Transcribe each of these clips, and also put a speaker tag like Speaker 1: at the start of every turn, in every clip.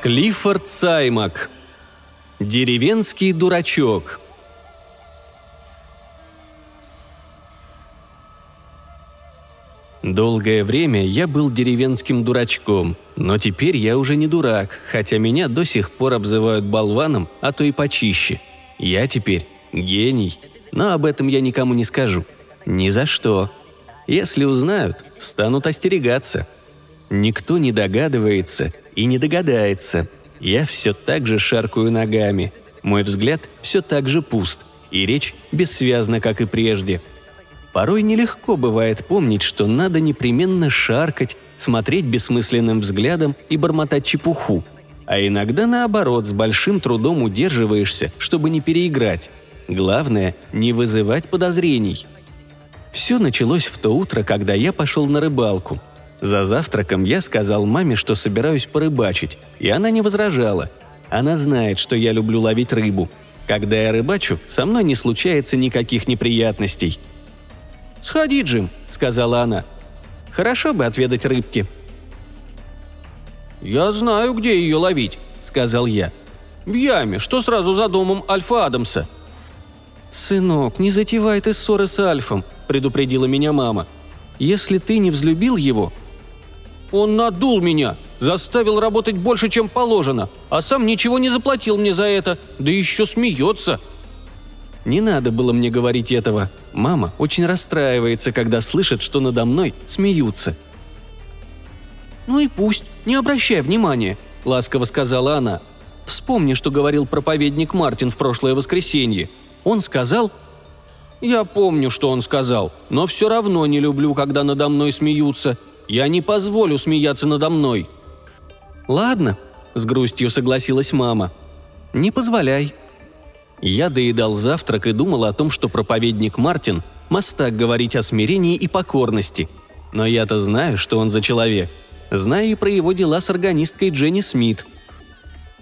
Speaker 1: Клиффорд Саймак. Деревенский дурачок. Долгое время я был деревенским дурачком, но теперь я уже не дурак, хотя меня до сих пор обзывают болваном, а то и почище. Я теперь гений, но об этом я никому не скажу. Ни за что. Если узнают, станут остерегаться – Никто не догадывается и не догадается. Я все так же шаркаю ногами. Мой взгляд все так же пуст, и речь бессвязна, как и прежде. Порой нелегко бывает помнить, что надо непременно шаркать, смотреть бессмысленным взглядом и бормотать чепуху. А иногда наоборот, с большим трудом удерживаешься, чтобы не переиграть. Главное – не вызывать подозрений. Все началось в то утро, когда я пошел на рыбалку – за завтраком я сказал маме, что собираюсь порыбачить, и она не возражала. Она знает, что я люблю ловить рыбу. Когда я рыбачу, со мной не случается никаких неприятностей. «Сходи, Джим», — сказала она. «Хорошо бы отведать рыбки». «Я знаю, где ее ловить», — сказал я. «В яме, что сразу за домом Альфа Адамса». «Сынок, не затевай ты ссоры с Альфом», — предупредила меня мама. «Если ты не взлюбил его, он надул меня, заставил работать больше, чем положено, а сам ничего не заплатил мне за это, да еще смеется». Не надо было мне говорить этого. Мама очень расстраивается, когда слышит, что надо мной смеются. «Ну и пусть, не обращай внимания», — ласково сказала она. «Вспомни, что говорил проповедник Мартин в прошлое воскресенье. Он сказал...» «Я помню, что он сказал, но все равно не люблю, когда надо мной смеются. Я не позволю смеяться надо мной». «Ладно», — с грустью согласилась мама. «Не позволяй». Я доедал завтрак и думал о том, что проповедник Мартин – мастак говорить о смирении и покорности. Но я-то знаю, что он за человек. Знаю и про его дела с органисткой Дженни Смит.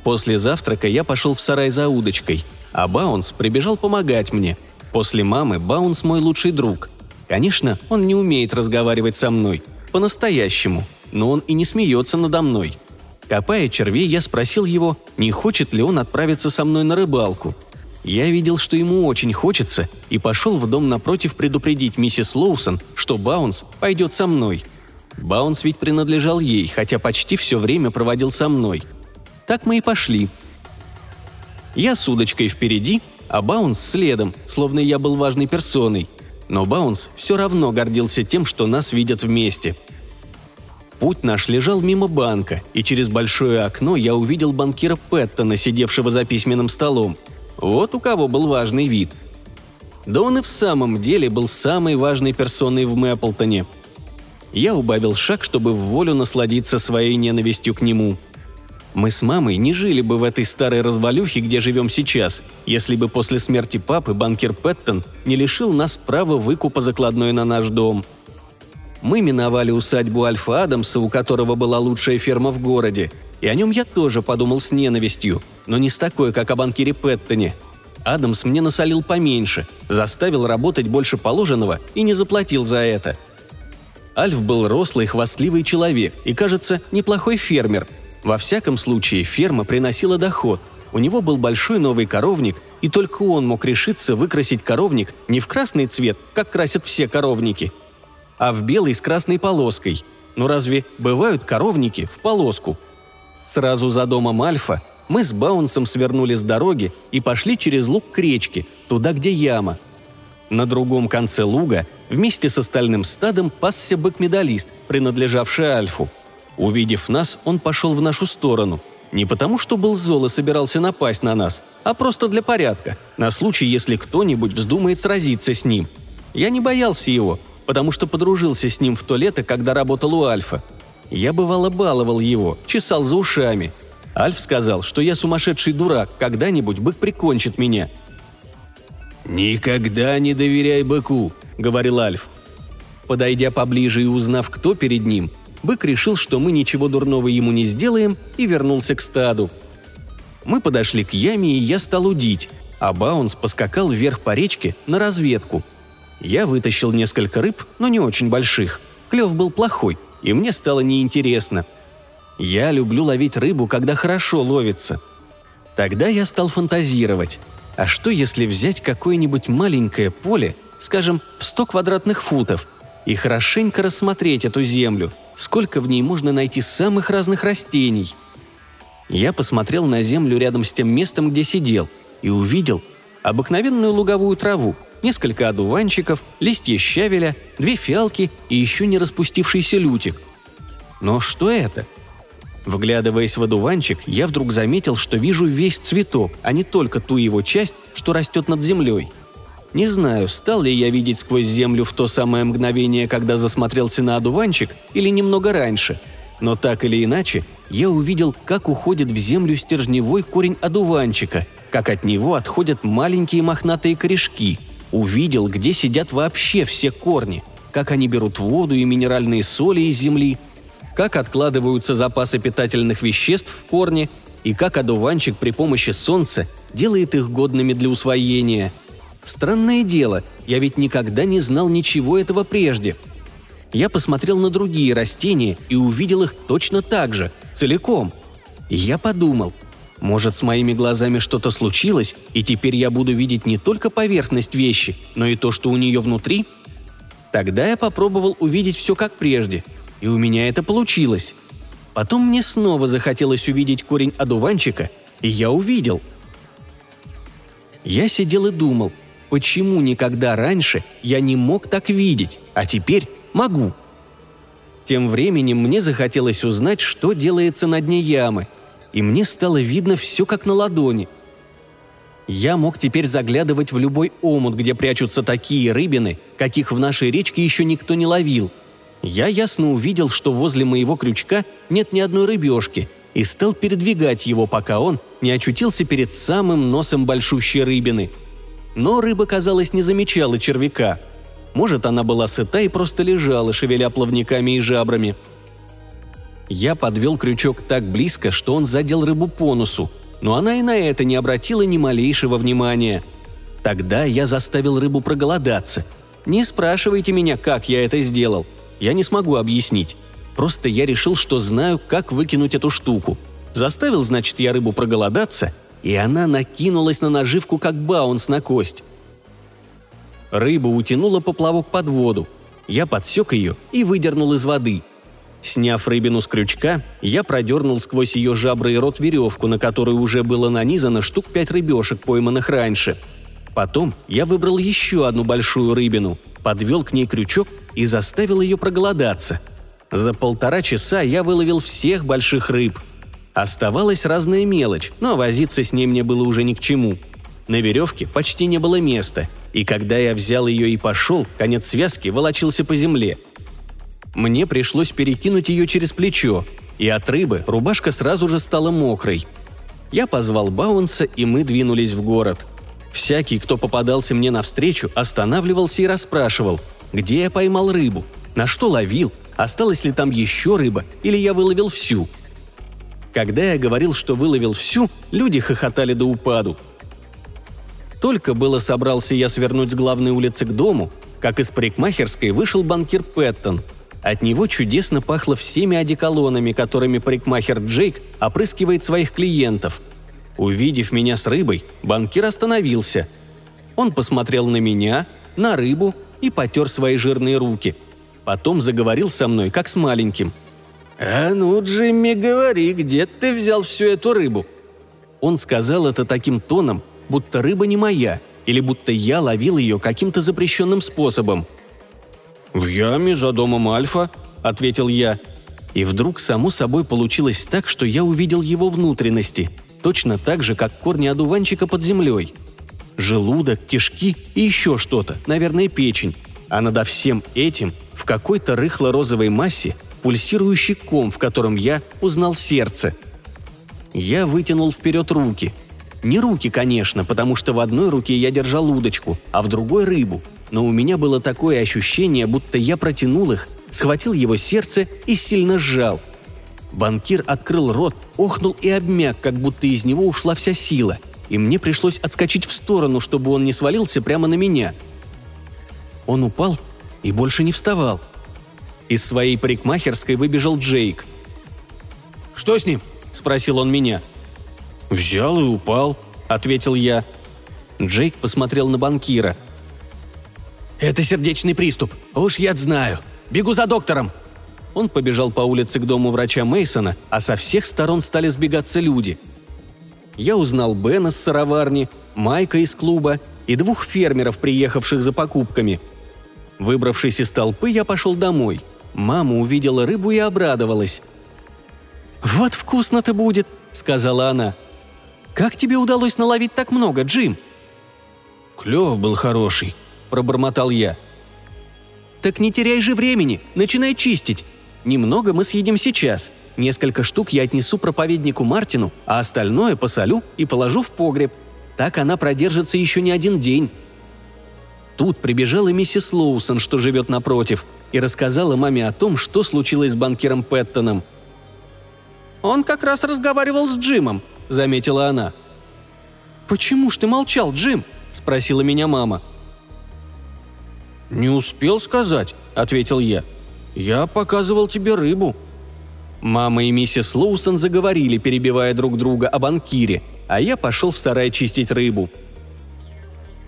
Speaker 1: После завтрака я пошел в сарай за удочкой, а Баунс прибежал помогать мне. После мамы Баунс мой лучший друг. Конечно, он не умеет разговаривать со мной – по-настоящему, но он и не смеется надо мной. Копая червей, я спросил его, не хочет ли он отправиться со мной на рыбалку. Я видел, что ему очень хочется, и пошел в дом напротив предупредить миссис Лоусон, что Баунс пойдет со мной. Баунс ведь принадлежал ей, хотя почти все время проводил со мной. Так мы и пошли. Я с удочкой впереди, а Баунс следом, словно я был важной персоной. Но Баунс все равно гордился тем, что нас видят вместе – Путь наш лежал мимо банка, и через большое окно я увидел банкира Пэттона, сидевшего за письменным столом. Вот у кого был важный вид. Да он и в самом деле был самой важной персоной в Мэпплтоне. Я убавил шаг, чтобы в волю насладиться своей ненавистью к нему. Мы с мамой не жили бы в этой старой развалюхе, где живем сейчас, если бы после смерти папы банкир Пэттон не лишил нас права выкупа закладной на наш дом – мы миновали усадьбу Альфа Адамса, у которого была лучшая ферма в городе, и о нем я тоже подумал с ненавистью, но не с такой, как о банкире Пэттоне. Адамс мне насолил поменьше, заставил работать больше положенного и не заплатил за это. Альф был рослый, хвастливый человек и, кажется, неплохой фермер. Во всяком случае, ферма приносила доход. У него был большой новый коровник, и только он мог решиться выкрасить коровник не в красный цвет, как красят все коровники – а в белый с красной полоской. Но разве бывают коровники в полоску? Сразу за домом Альфа мы с Баунсом свернули с дороги и пошли через луг к речке, туда, где яма. На другом конце луга вместе с остальным стадом пасся бык-медалист, принадлежавший Альфу. Увидев нас, он пошел в нашу сторону. Не потому, что был зол и собирался напасть на нас, а просто для порядка, на случай, если кто-нибудь вздумает сразиться с ним. Я не боялся его, потому что подружился с ним в то лето, когда работал у Альфа. Я бывало баловал его, чесал за ушами. Альф сказал, что я сумасшедший дурак, когда-нибудь бык прикончит меня.
Speaker 2: «Никогда не доверяй быку», — говорил Альф.
Speaker 1: Подойдя поближе и узнав, кто перед ним, бык решил, что мы ничего дурного ему не сделаем, и вернулся к стаду. Мы подошли к яме, и я стал удить, а Баунс поскакал вверх по речке на разведку — я вытащил несколько рыб, но не очень больших. Клев был плохой, и мне стало неинтересно. Я люблю ловить рыбу, когда хорошо ловится. Тогда я стал фантазировать. А что, если взять какое-нибудь маленькое поле, скажем, в 100 квадратных футов, и хорошенько рассмотреть эту землю, сколько в ней можно найти самых разных растений? Я посмотрел на землю рядом с тем местом, где сидел, и увидел обыкновенную луговую траву, несколько одуванчиков, листья щавеля, две фиалки и еще не распустившийся лютик. Но что это? Вглядываясь в одуванчик, я вдруг заметил, что вижу весь цветок, а не только ту его часть, что растет над землей. Не знаю, стал ли я видеть сквозь землю в то самое мгновение, когда засмотрелся на одуванчик, или немного раньше. Но так или иначе, я увидел, как уходит в землю стержневой корень одуванчика, как от него отходят маленькие мохнатые корешки. Увидел, где сидят вообще все корни, как они берут воду и минеральные соли из земли, как откладываются запасы питательных веществ в корне и как одуванчик при помощи солнца делает их годными для усвоения. Странное дело, я ведь никогда не знал ничего этого прежде. Я посмотрел на другие растения и увидел их точно так же, целиком. Я подумал, может, с моими глазами что-то случилось, и теперь я буду видеть не только поверхность вещи, но и то, что у нее внутри? Тогда я попробовал увидеть все как прежде – и у меня это получилось. Потом мне снова захотелось увидеть корень одуванчика, и я увидел. Я сидел и думал, почему никогда раньше я не мог так видеть, а теперь могу. Тем временем мне захотелось узнать, что делается на дне ямы, и мне стало видно все как на ладони. Я мог теперь заглядывать в любой омут, где прячутся такие рыбины, каких в нашей речке еще никто не ловил – я ясно увидел, что возле моего крючка нет ни одной рыбешки, и стал передвигать его, пока он не очутился перед самым носом большущей рыбины. Но рыба, казалось, не замечала червяка. Может, она была сыта и просто лежала, шевеля плавниками и жабрами. Я подвел крючок так близко, что он задел рыбу по носу, но она и на это не обратила ни малейшего внимания. Тогда я заставил рыбу проголодаться. Не спрашивайте меня, как я это сделал – я не смогу объяснить. Просто я решил, что знаю, как выкинуть эту штуку. Заставил, значит, я рыбу проголодаться, и она накинулась на наживку, как баунс на кость. Рыба утянула поплавок под воду. Я подсек ее и выдернул из воды. Сняв рыбину с крючка, я продернул сквозь ее жабры и рот веревку, на которую уже было нанизано штук пять рыбешек, пойманных раньше – Потом я выбрал еще одну большую рыбину, подвел к ней крючок и заставил ее проголодаться. За полтора часа я выловил всех больших рыб. Оставалась разная мелочь, но возиться с ней мне было уже ни к чему. На веревке почти не было места, и когда я взял ее и пошел, конец связки волочился по земле. Мне пришлось перекинуть ее через плечо, и от рыбы рубашка сразу же стала мокрой. Я позвал Баунса, и мы двинулись в город – Всякий, кто попадался мне навстречу, останавливался и расспрашивал, где я поймал рыбу, на что ловил, осталась ли там еще рыба или я выловил всю. Когда я говорил, что выловил всю, люди хохотали до упаду. Только было собрался я свернуть с главной улицы к дому, как из парикмахерской вышел банкир Пэттон. От него чудесно пахло всеми одеколонами, которыми парикмахер Джейк опрыскивает своих клиентов – Увидев меня с рыбой, банкир остановился. Он посмотрел на меня, на рыбу и потер свои жирные руки. Потом заговорил со мной, как с маленьким. «А ну, Джимми, говори, где ты взял всю эту рыбу?» Он сказал это таким тоном, будто рыба не моя, или будто я ловил ее каким-то запрещенным способом. «В яме за домом Альфа», — ответил я. И вдруг само собой получилось так, что я увидел его внутренности — точно так же, как корни одуванчика под землей. Желудок, кишки и еще что-то, наверное, печень. А над всем этим в какой-то рыхло-розовой массе пульсирующий ком, в котором я узнал сердце. Я вытянул вперед руки. Не руки, конечно, потому что в одной руке я держал удочку, а в другой – рыбу. Но у меня было такое ощущение, будто я протянул их, схватил его сердце и сильно сжал – Банкир открыл рот, охнул и обмяк, как будто из него ушла вся сила, и мне пришлось отскочить в сторону, чтобы он не свалился прямо на меня. Он упал и больше не вставал. Из своей парикмахерской выбежал Джейк. «Что с ним?» – спросил он меня. «Взял и упал», – ответил я. Джейк посмотрел на банкира. «Это сердечный приступ. Уж я знаю. Бегу за доктором!» Он побежал по улице к дому врача Мейсона, а со всех сторон стали сбегаться люди. Я узнал Бена с сыроварни, Майка из клуба и двух фермеров, приехавших за покупками. Выбравшись из толпы, я пошел домой. Мама увидела рыбу и обрадовалась. «Вот вкусно-то будет», — сказала она. «Как тебе удалось наловить так много, Джим?» «Клев был хороший», — пробормотал я. «Так не теряй же времени, начинай чистить. Немного мы съедим сейчас. Несколько штук я отнесу проповеднику Мартину, а остальное посолю и положу в погреб. Так она продержится еще не один день». Тут прибежала миссис Лоусон, что живет напротив, и рассказала маме о том, что случилось с банкиром Пэттоном. «Он как раз разговаривал с Джимом», — заметила она. «Почему ж ты молчал, Джим?» — спросила меня мама. «Не успел сказать», — ответил я. «Я показывал тебе рыбу». Мама и миссис Лоусон заговорили, перебивая друг друга о банкире, а я пошел в сарай чистить рыбу.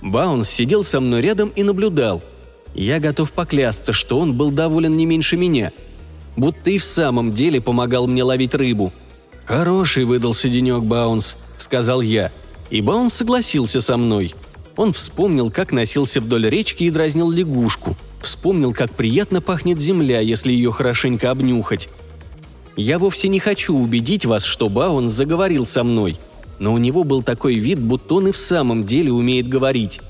Speaker 1: Баунс сидел со мной рядом и наблюдал. Я готов поклясться, что он был доволен не меньше меня. Будто и в самом деле помогал мне ловить рыбу. «Хороший выдался денек, Баунс», — сказал я. И Баунс согласился со мной — он вспомнил, как носился вдоль речки и дразнил лягушку. Вспомнил, как приятно пахнет земля, если ее хорошенько обнюхать. Я вовсе не хочу убедить вас, что Баун заговорил со мной, но у него был такой вид, будто он и в самом деле умеет говорить.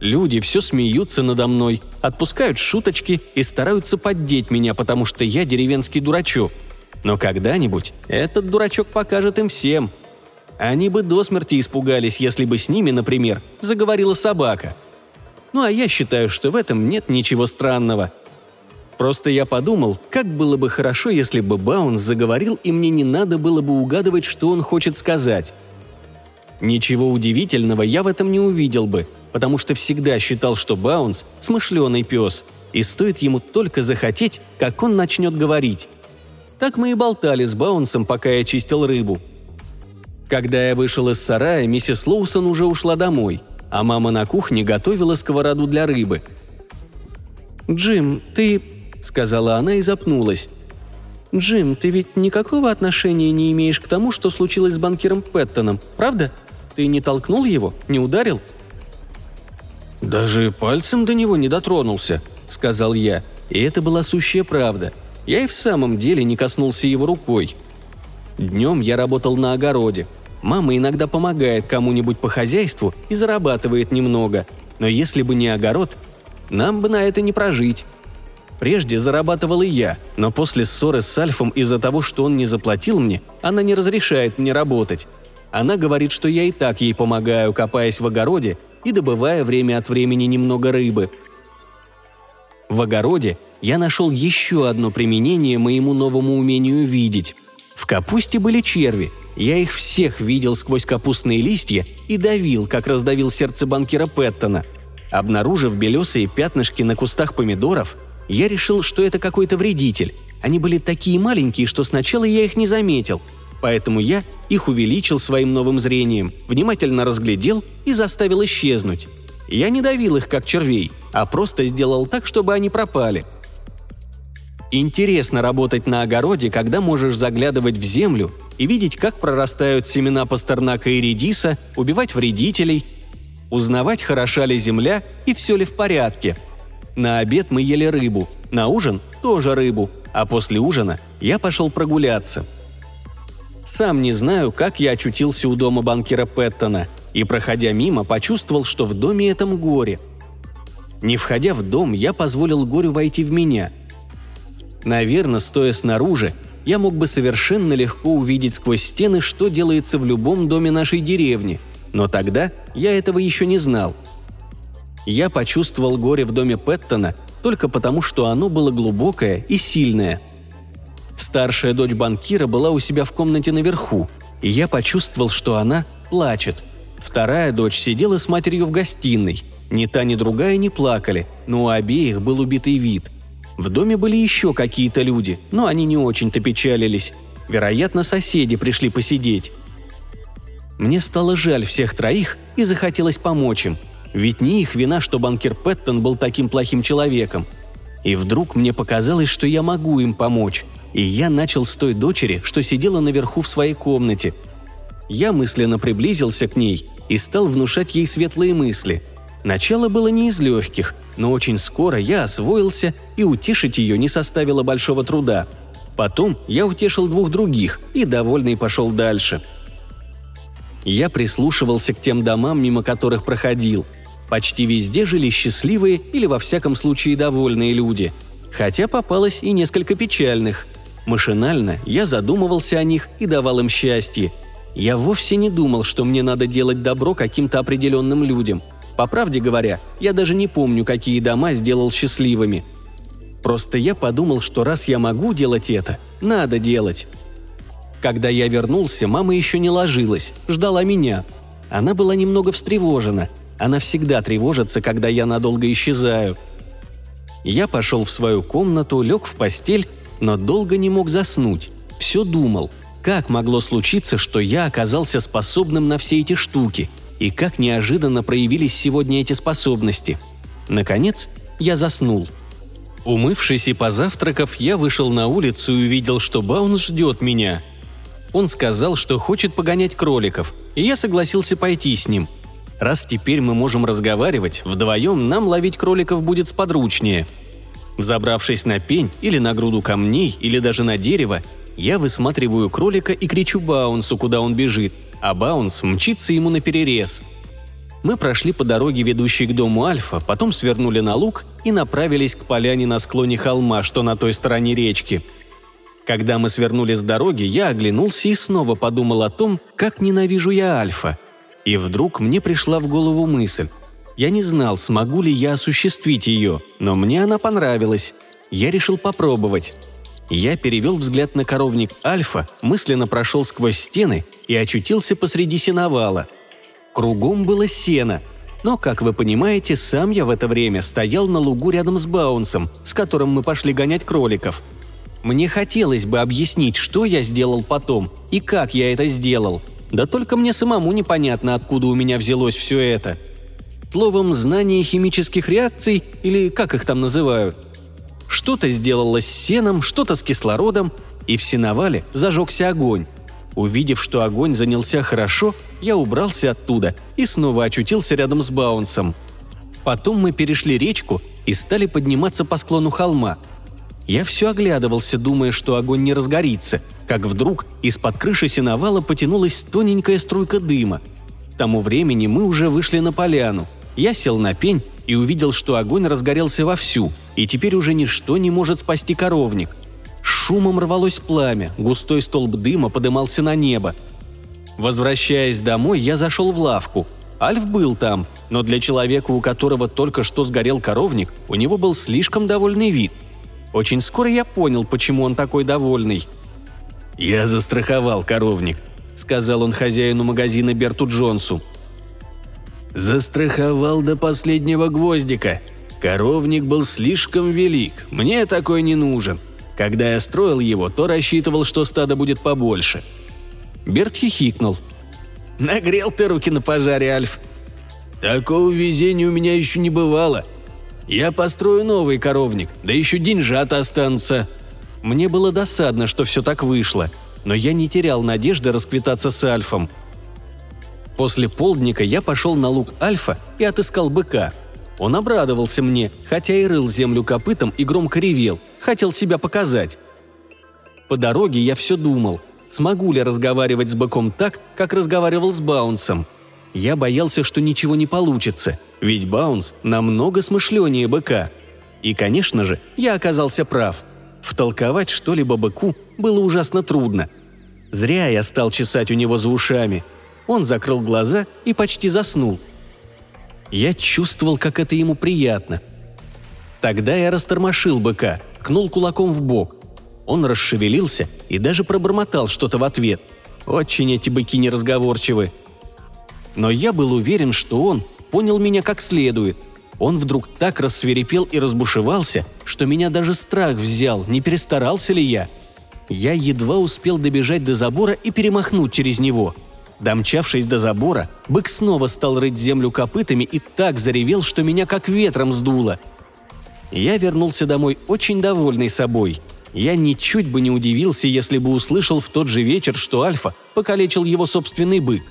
Speaker 1: Люди все смеются надо мной, отпускают шуточки и стараются поддеть меня, потому что я деревенский дурачок. Но когда-нибудь этот дурачок покажет им всем – они бы до смерти испугались, если бы с ними, например, заговорила собака. Ну а я считаю, что в этом нет ничего странного. Просто я подумал, как было бы хорошо, если бы Баунс заговорил, и мне не надо было бы угадывать, что он хочет сказать. Ничего удивительного я в этом не увидел бы, потому что всегда считал, что Баунс – смышленый пес, и стоит ему только захотеть, как он начнет говорить. Так мы и болтали с Баунсом, пока я чистил рыбу – когда я вышел из сарая, миссис Лоусон уже ушла домой, а мама на кухне готовила сковороду для рыбы. «Джим, ты...» – сказала она и запнулась. «Джим, ты ведь никакого отношения не имеешь к тому, что случилось с банкиром Пэттоном, правда? Ты не толкнул его, не ударил?» «Даже пальцем до него не дотронулся», — сказал я. И это была сущая правда. Я и в самом деле не коснулся его рукой. Днем я работал на огороде. Мама иногда помогает кому-нибудь по хозяйству и зарабатывает немного. Но если бы не огород, нам бы на это не прожить. Прежде зарабатывал и я, но после ссоры с Альфом из-за того, что он не заплатил мне, она не разрешает мне работать. Она говорит, что я и так ей помогаю, копаясь в огороде и добывая время от времени немного рыбы. В огороде я нашел еще одно применение моему новому умению видеть. В капусте были черви. Я их всех видел сквозь капустные листья и давил, как раздавил сердце банкира Пэттона. Обнаружив белесые пятнышки на кустах помидоров, я решил, что это какой-то вредитель. Они были такие маленькие, что сначала я их не заметил. Поэтому я их увеличил своим новым зрением, внимательно разглядел и заставил исчезнуть. Я не давил их, как червей, а просто сделал так, чтобы они пропали – Интересно работать на огороде, когда можешь заглядывать в землю и видеть, как прорастают семена пастернака и редиса, убивать вредителей, узнавать, хороша ли земля и все ли в порядке. На обед мы ели рыбу, на ужин тоже рыбу, а после ужина я пошел прогуляться. Сам не знаю, как я очутился у дома банкира Пэттона, и, проходя мимо, почувствовал, что в доме этом горе. Не входя в дом, я позволил горю войти в меня – Наверное, стоя снаружи, я мог бы совершенно легко увидеть сквозь стены, что делается в любом доме нашей деревни, но тогда я этого еще не знал. Я почувствовал горе в доме Пэттона только потому, что оно было глубокое и сильное. Старшая дочь банкира была у себя в комнате наверху, и я почувствовал, что она плачет. Вторая дочь сидела с матерью в гостиной. Ни та, ни другая не плакали, но у обеих был убитый вид. В доме были еще какие-то люди, но они не очень-то печалились. Вероятно, соседи пришли посидеть. Мне стало жаль всех троих и захотелось помочь им. Ведь не их вина, что банкир Пэттон был таким плохим человеком. И вдруг мне показалось, что я могу им помочь. И я начал с той дочери, что сидела наверху в своей комнате. Я мысленно приблизился к ней и стал внушать ей светлые мысли. Начало было не из легких, но очень скоро я освоился, и утешить ее не составило большого труда. Потом я утешил двух других и, довольный, пошел дальше. Я прислушивался к тем домам, мимо которых проходил. Почти везде жили счастливые или, во всяком случае, довольные люди. Хотя попалось и несколько печальных. Машинально я задумывался о них и давал им счастье – я вовсе не думал, что мне надо делать добро каким-то определенным людям. По правде говоря, я даже не помню, какие дома сделал счастливыми. Просто я подумал, что раз я могу делать это, надо делать. Когда я вернулся, мама еще не ложилась, ждала меня. Она была немного встревожена. Она всегда тревожится, когда я надолго исчезаю. Я пошел в свою комнату, лег в постель, но долго не мог заснуть. Все думал – как могло случиться, что я оказался способным на все эти штуки? И как неожиданно проявились сегодня эти способности? Наконец, я заснул. Умывшись и позавтракав, я вышел на улицу и увидел, что Баунс ждет меня. Он сказал, что хочет погонять кроликов, и я согласился пойти с ним. Раз теперь мы можем разговаривать, вдвоем нам ловить кроликов будет сподручнее. Забравшись на пень или на груду камней или даже на дерево, я высматриваю кролика и кричу Баунсу, куда он бежит, а Баунс мчится ему на перерез. Мы прошли по дороге, ведущей к дому Альфа, потом свернули на луг и направились к поляне на склоне холма, что на той стороне речки. Когда мы свернули с дороги, я оглянулся и снова подумал о том, как ненавижу я Альфа. И вдруг мне пришла в голову мысль. Я не знал, смогу ли я осуществить ее, но мне она понравилась. Я решил попробовать. Я перевел взгляд на коровник Альфа, мысленно прошел сквозь стены и очутился посреди сеновала. Кругом было сено, но, как вы понимаете, сам я в это время стоял на лугу рядом с Баунсом, с которым мы пошли гонять кроликов. Мне хотелось бы объяснить, что я сделал потом и как я это сделал. Да только мне самому непонятно, откуда у меня взялось все это. Словом, знание химических реакций, или как их там называют, что-то сделалось с сеном, что-то с кислородом, и в сеновале зажегся огонь. Увидев, что огонь занялся хорошо, я убрался оттуда и снова очутился рядом с Баунсом. Потом мы перешли речку и стали подниматься по склону холма. Я все оглядывался, думая, что огонь не разгорится, как вдруг из-под крыши сеновала потянулась тоненькая струйка дыма. К тому времени мы уже вышли на поляну. Я сел на пень и увидел, что огонь разгорелся вовсю, и теперь уже ничто не может спасти коровник. Шумом рвалось пламя, густой столб дыма подымался на небо. Возвращаясь домой, я зашел в лавку. Альф был там, но для человека, у которого только что сгорел коровник, у него был слишком довольный вид. Очень скоро я понял, почему он такой довольный. «Я застраховал коровник», — сказал он хозяину магазина Берту Джонсу. Застраховал до последнего гвоздика. Коровник был слишком велик, мне такой не нужен. Когда я строил его, то рассчитывал, что стадо будет побольше. Берт хихикнул. «Нагрел ты руки на пожаре, Альф». «Такого везения у меня еще не бывало. Я построю новый коровник, да еще деньжата останутся». Мне было досадно, что все так вышло, но я не терял надежды расквитаться с Альфом – После полдника я пошел на луг Альфа и отыскал быка. Он обрадовался мне, хотя и рыл землю копытом и громко ревел, хотел себя показать. По дороге я все думал, смогу ли разговаривать с быком так, как разговаривал с Баунсом. Я боялся, что ничего не получится, ведь Баунс намного смышленнее быка. И, конечно же, я оказался прав. Втолковать что-либо быку было ужасно трудно. Зря я стал чесать у него за ушами – он закрыл глаза и почти заснул. Я чувствовал, как это ему приятно. Тогда я растормошил быка, кнул кулаком в бок. Он расшевелился и даже пробормотал что-то в ответ. Очень эти быки неразговорчивы. Но я был уверен, что он понял меня как следует. Он вдруг так рассверепел и разбушевался, что меня даже страх взял, не перестарался ли я. Я едва успел добежать до забора и перемахнуть через него. Домчавшись до забора, бык снова стал рыть землю копытами и так заревел, что меня как ветром сдуло. Я вернулся домой очень довольный собой. Я ничуть бы не удивился, если бы услышал в тот же вечер, что Альфа покалечил его собственный бык.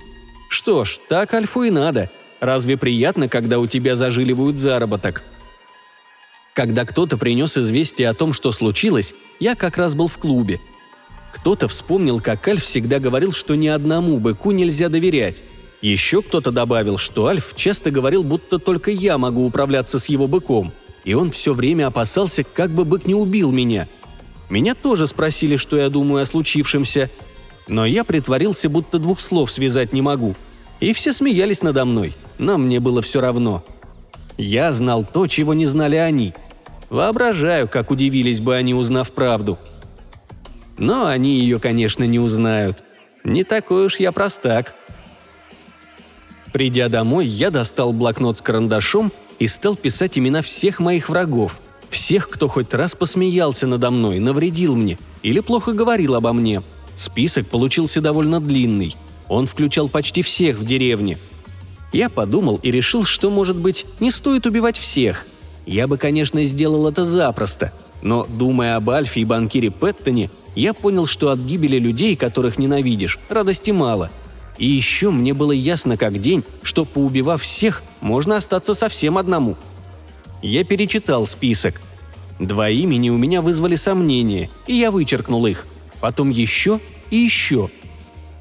Speaker 1: Что ж, так Альфу и надо. Разве приятно, когда у тебя зажиливают заработок? Когда кто-то принес известие о том, что случилось, я как раз был в клубе. Кто-то вспомнил, как Альф всегда говорил, что ни одному быку нельзя доверять. Еще кто-то добавил, что Альф часто говорил, будто только я могу управляться с его быком. И он все время опасался, как бы бык не убил меня. Меня тоже спросили, что я думаю о случившемся. Но я притворился, будто двух слов связать не могу. И все смеялись надо мной, но мне было все равно. Я знал то, чего не знали они. Воображаю, как удивились бы они, узнав правду. Но они ее, конечно, не узнают. Не такой уж я простак. Придя домой, я достал блокнот с карандашом и стал писать имена всех моих врагов, всех, кто хоть раз посмеялся надо мной, навредил мне или плохо говорил обо мне. Список получился довольно длинный. Он включал почти всех в деревне. Я подумал и решил, что, может быть, не стоит убивать всех. Я бы, конечно, сделал это запросто, но, думая об Альфе и банкире Петтоне, я понял, что от гибели людей, которых ненавидишь, радости мало. И еще мне было ясно как день, что, поубивав всех, можно остаться совсем одному. Я перечитал список. Два имени у меня вызвали сомнения, и я вычеркнул их. Потом еще и еще.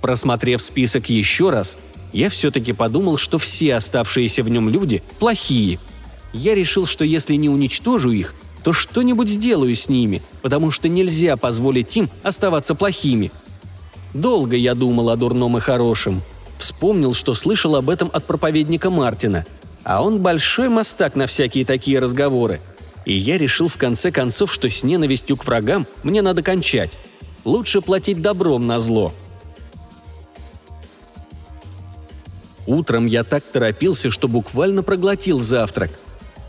Speaker 1: Просмотрев список еще раз, я все-таки подумал, что все оставшиеся в нем люди плохие. Я решил, что если не уничтожу их, то что-нибудь сделаю с ними, потому что нельзя позволить им оставаться плохими. Долго я думал о дурном и хорошем. Вспомнил, что слышал об этом от проповедника Мартина. А он большой мастак на всякие такие разговоры. И я решил в конце концов, что с ненавистью к врагам мне надо кончать. Лучше платить добром на зло. Утром я так торопился, что буквально проглотил завтрак.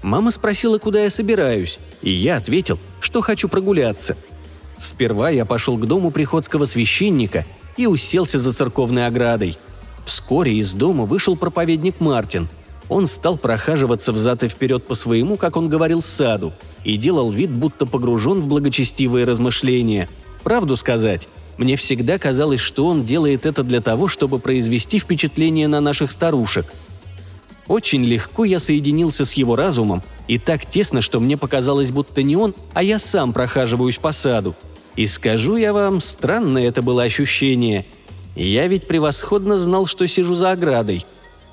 Speaker 1: Мама спросила, куда я собираюсь, и я ответил, что хочу прогуляться. Сперва я пошел к дому приходского священника и уселся за церковной оградой. Вскоре из дома вышел проповедник Мартин. Он стал прохаживаться взад и вперед по своему, как он говорил, саду, и делал вид, будто погружен в благочестивые размышления. Правду сказать, мне всегда казалось, что он делает это для того, чтобы произвести впечатление на наших старушек – очень легко я соединился с его разумом, и так тесно, что мне показалось, будто не он, а я сам прохаживаюсь по саду. И скажу я вам, странное это было ощущение. Я ведь превосходно знал, что сижу за оградой.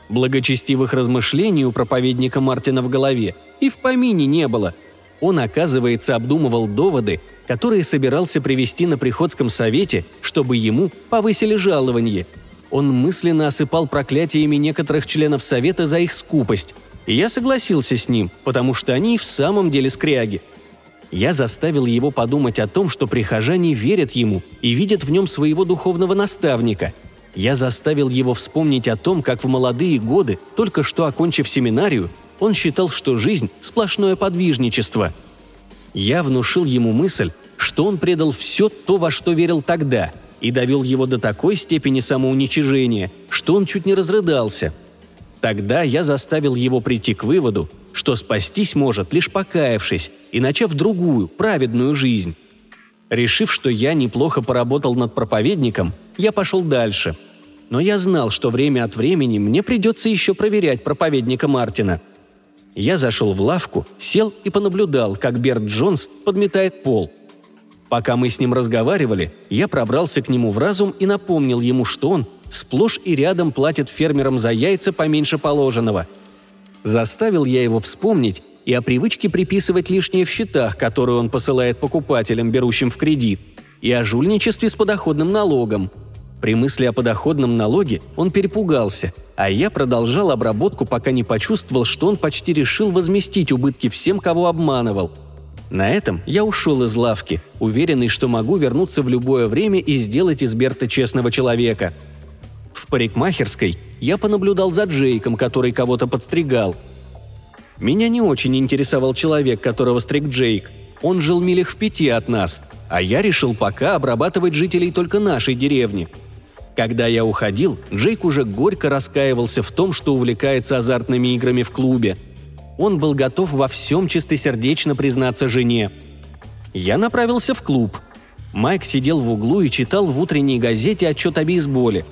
Speaker 1: Благочестивых размышлений у проповедника Мартина в голове и в помине не было. Он, оказывается, обдумывал доводы, которые собирался привести на приходском совете, чтобы ему повысили жалование – он мысленно осыпал проклятиями некоторых членов Совета за их скупость. И я согласился с ним, потому что они и в самом деле скряги. Я заставил его подумать о том, что прихожане верят ему и видят в нем своего духовного наставника. Я заставил его вспомнить о том, как в молодые годы, только что окончив семинарию, он считал, что жизнь – сплошное подвижничество. Я внушил ему мысль, что он предал все то, во что верил тогда – и довел его до такой степени самоуничижения, что он чуть не разрыдался. Тогда я заставил его прийти к выводу, что спастись может, лишь покаявшись и начав другую, праведную жизнь. Решив, что я неплохо поработал над проповедником, я пошел дальше. Но я знал, что время от времени мне придется еще проверять проповедника Мартина. Я зашел в лавку, сел и понаблюдал, как Берт Джонс подметает пол – Пока мы с ним разговаривали, я пробрался к нему в разум и напомнил ему, что он сплошь и рядом платит фермерам за яйца поменьше положенного. Заставил я его вспомнить и о привычке приписывать лишнее в счетах, которые он посылает покупателям, берущим в кредит, и о жульничестве с подоходным налогом. При мысли о подоходном налоге он перепугался, а я продолжал обработку, пока не почувствовал, что он почти решил возместить убытки всем, кого обманывал – на этом я ушел из лавки, уверенный, что могу вернуться в любое время и сделать из Берта честного человека. В парикмахерской я понаблюдал за Джейком, который кого-то подстригал. Меня не очень интересовал человек, которого стриг Джейк. Он жил милях в пяти от нас. а я решил пока обрабатывать жителей только нашей деревни. Когда я уходил, Джейк уже горько раскаивался в том, что увлекается азартными играми в клубе. Он был готов во всем чистосердечно признаться жене. Я направился в клуб. Майк сидел в углу и читал в утренней газете отчет о бейсболе.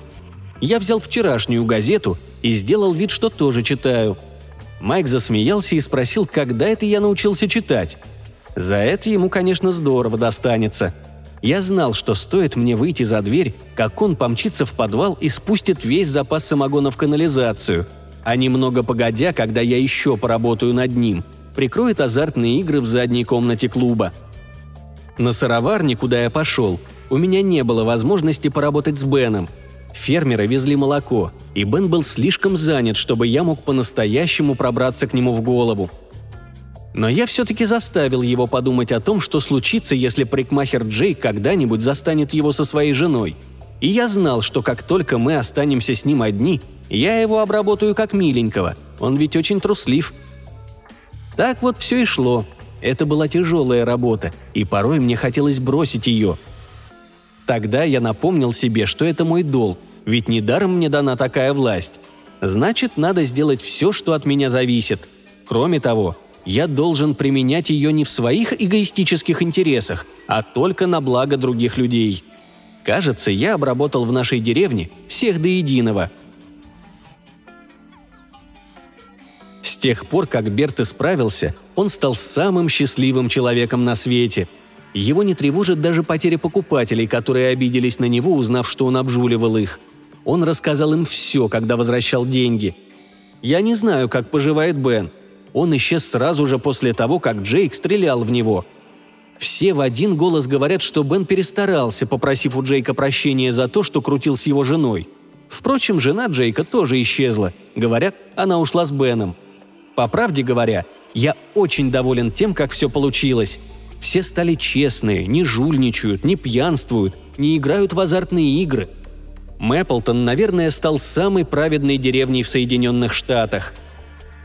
Speaker 1: Я взял вчерашнюю газету и сделал вид, что тоже читаю. Майк засмеялся и спросил, когда это я научился читать. За это ему, конечно, здорово достанется. Я знал, что стоит мне выйти за дверь, как он помчится в подвал и спустит весь запас самогона в канализацию. А немного погодя, когда я еще поработаю над ним, прикроет азартные игры в задней комнате клуба. На сыроварне, куда я пошел, у меня не было возможности поработать с Беном. Фермеры везли молоко, и Бен был слишком занят, чтобы я мог по-настоящему пробраться к нему в голову – но я все-таки заставил его подумать о том, что случится, если парикмахер Джей когда-нибудь застанет его со своей женой. И я знал, что как только мы останемся с ним одни, я его обработаю как миленького. Он ведь очень труслив. Так вот все и шло. Это была тяжелая работа, и порой мне хотелось бросить ее. Тогда я напомнил себе, что это мой долг, ведь недаром мне дана такая власть. Значит, надо сделать все, что от меня зависит. Кроме того, я должен применять ее не в своих эгоистических интересах, а только на благо других людей. Кажется, я обработал в нашей деревне всех до единого. С тех пор, как Берт исправился, он стал самым счастливым человеком на свете. Его не тревожит даже потеря покупателей, которые обиделись на него, узнав, что он обжуливал их. Он рассказал им все, когда возвращал деньги. Я не знаю, как поживает Бен – он исчез сразу же после того, как Джейк стрелял в него. Все в один голос говорят, что Бен перестарался, попросив у Джейка прощения за то, что крутил с его женой. Впрочем, жена Джейка тоже исчезла. Говорят, она ушла с Беном. По правде говоря, я очень доволен тем, как все получилось. Все стали честные, не жульничают, не пьянствуют, не играют в азартные игры. Мэпплтон, наверное, стал самой праведной деревней в Соединенных Штатах –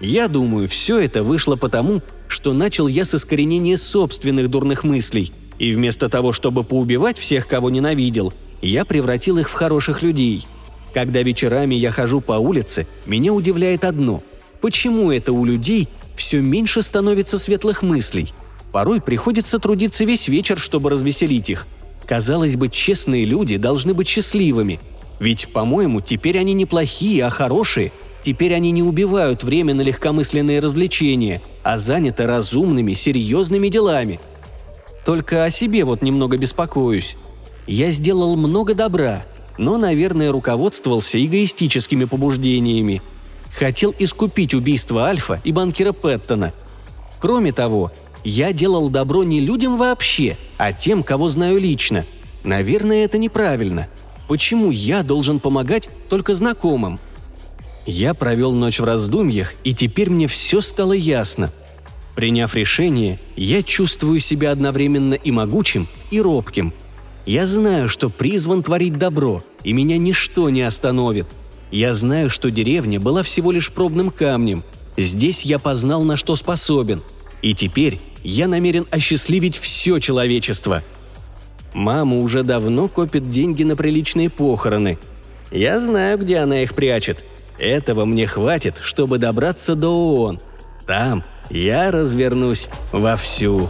Speaker 1: я думаю, все это вышло потому, что начал я с искоренения собственных дурных мыслей, и вместо того, чтобы поубивать всех, кого ненавидел, я превратил их в хороших людей. Когда вечерами я хожу по улице, меня удивляет одно – почему это у людей все меньше становится светлых мыслей? Порой приходится трудиться весь вечер, чтобы развеселить их. Казалось бы, честные люди должны быть счастливыми. Ведь, по-моему, теперь они не плохие, а хорошие – Теперь они не убивают время на легкомысленные развлечения, а заняты разумными, серьезными делами. Только о себе вот немного беспокоюсь. Я сделал много добра, но, наверное, руководствовался эгоистическими побуждениями. Хотел искупить убийство Альфа и банкира Пэттона. Кроме того, я делал добро не людям вообще, а тем, кого знаю лично. Наверное, это неправильно. Почему я должен помогать только знакомым – я провел ночь в раздумьях, и теперь мне все стало ясно. Приняв решение, я чувствую себя одновременно и могучим, и робким. Я знаю, что призван творить добро, и меня ничто не остановит. Я знаю, что деревня была всего лишь пробным камнем. Здесь я познал, на что способен. И теперь я намерен осчастливить все человечество. Мама уже давно копит деньги на приличные похороны. Я знаю, где она их прячет – этого мне хватит, чтобы добраться до ООН. Там я развернусь вовсю.